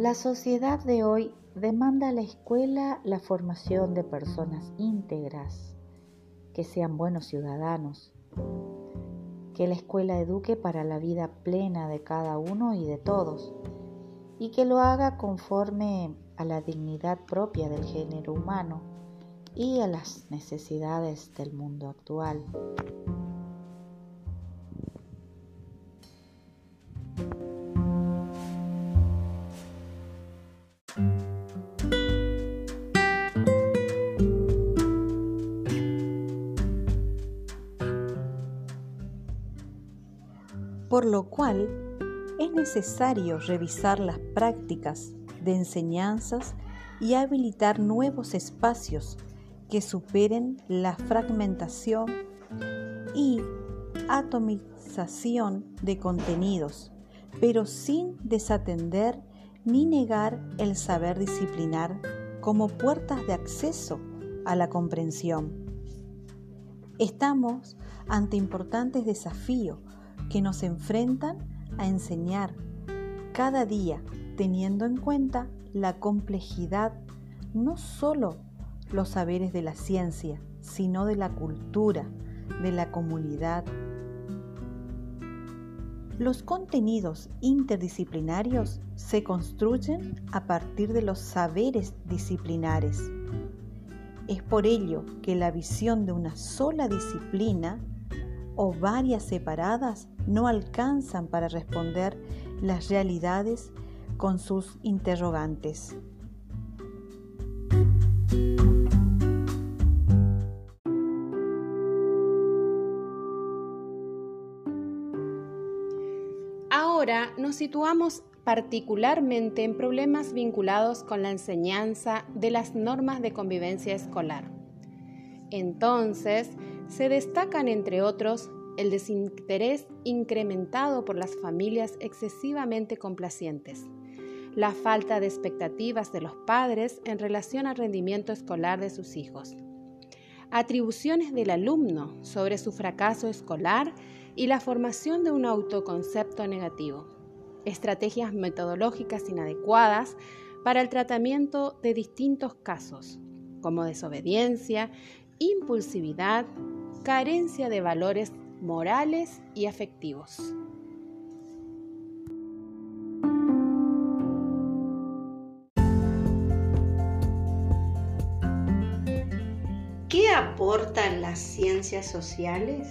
La sociedad de hoy demanda a la escuela la formación de personas íntegras, que sean buenos ciudadanos, que la escuela eduque para la vida plena de cada uno y de todos, y que lo haga conforme a la dignidad propia del género humano y a las necesidades del mundo actual. Por lo cual es necesario revisar las prácticas de enseñanzas y habilitar nuevos espacios que superen la fragmentación y atomización de contenidos, pero sin desatender ni negar el saber disciplinar como puertas de acceso a la comprensión. Estamos ante importantes desafíos que nos enfrentan a enseñar cada día teniendo en cuenta la complejidad no solo los saberes de la ciencia, sino de la cultura, de la comunidad. Los contenidos interdisciplinarios se construyen a partir de los saberes disciplinares. Es por ello que la visión de una sola disciplina o varias separadas no alcanzan para responder las realidades con sus interrogantes. Ahora nos situamos particularmente en problemas vinculados con la enseñanza de las normas de convivencia escolar. Entonces, se destacan entre otros el desinterés incrementado por las familias excesivamente complacientes, la falta de expectativas de los padres en relación al rendimiento escolar de sus hijos, atribuciones del alumno sobre su fracaso escolar y la formación de un autoconcepto negativo, estrategias metodológicas inadecuadas para el tratamiento de distintos casos, como desobediencia, impulsividad, carencia de valores morales y afectivos. ¿Qué aportan las ciencias sociales?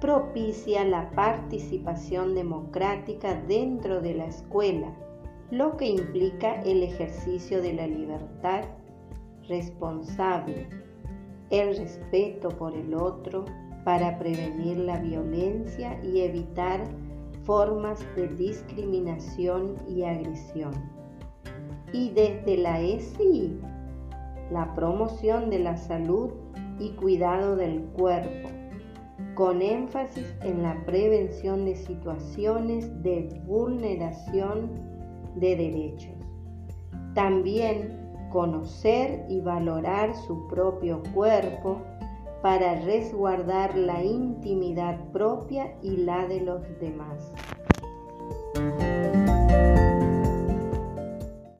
Propicia la participación democrática dentro de la escuela, lo que implica el ejercicio de la libertad responsable, el respeto por el otro para prevenir la violencia y evitar formas de discriminación y agresión. Y desde la ESI, la promoción de la salud y cuidado del cuerpo, con énfasis en la prevención de situaciones de vulneración de derechos. También conocer y valorar su propio cuerpo para resguardar la intimidad propia y la de los demás.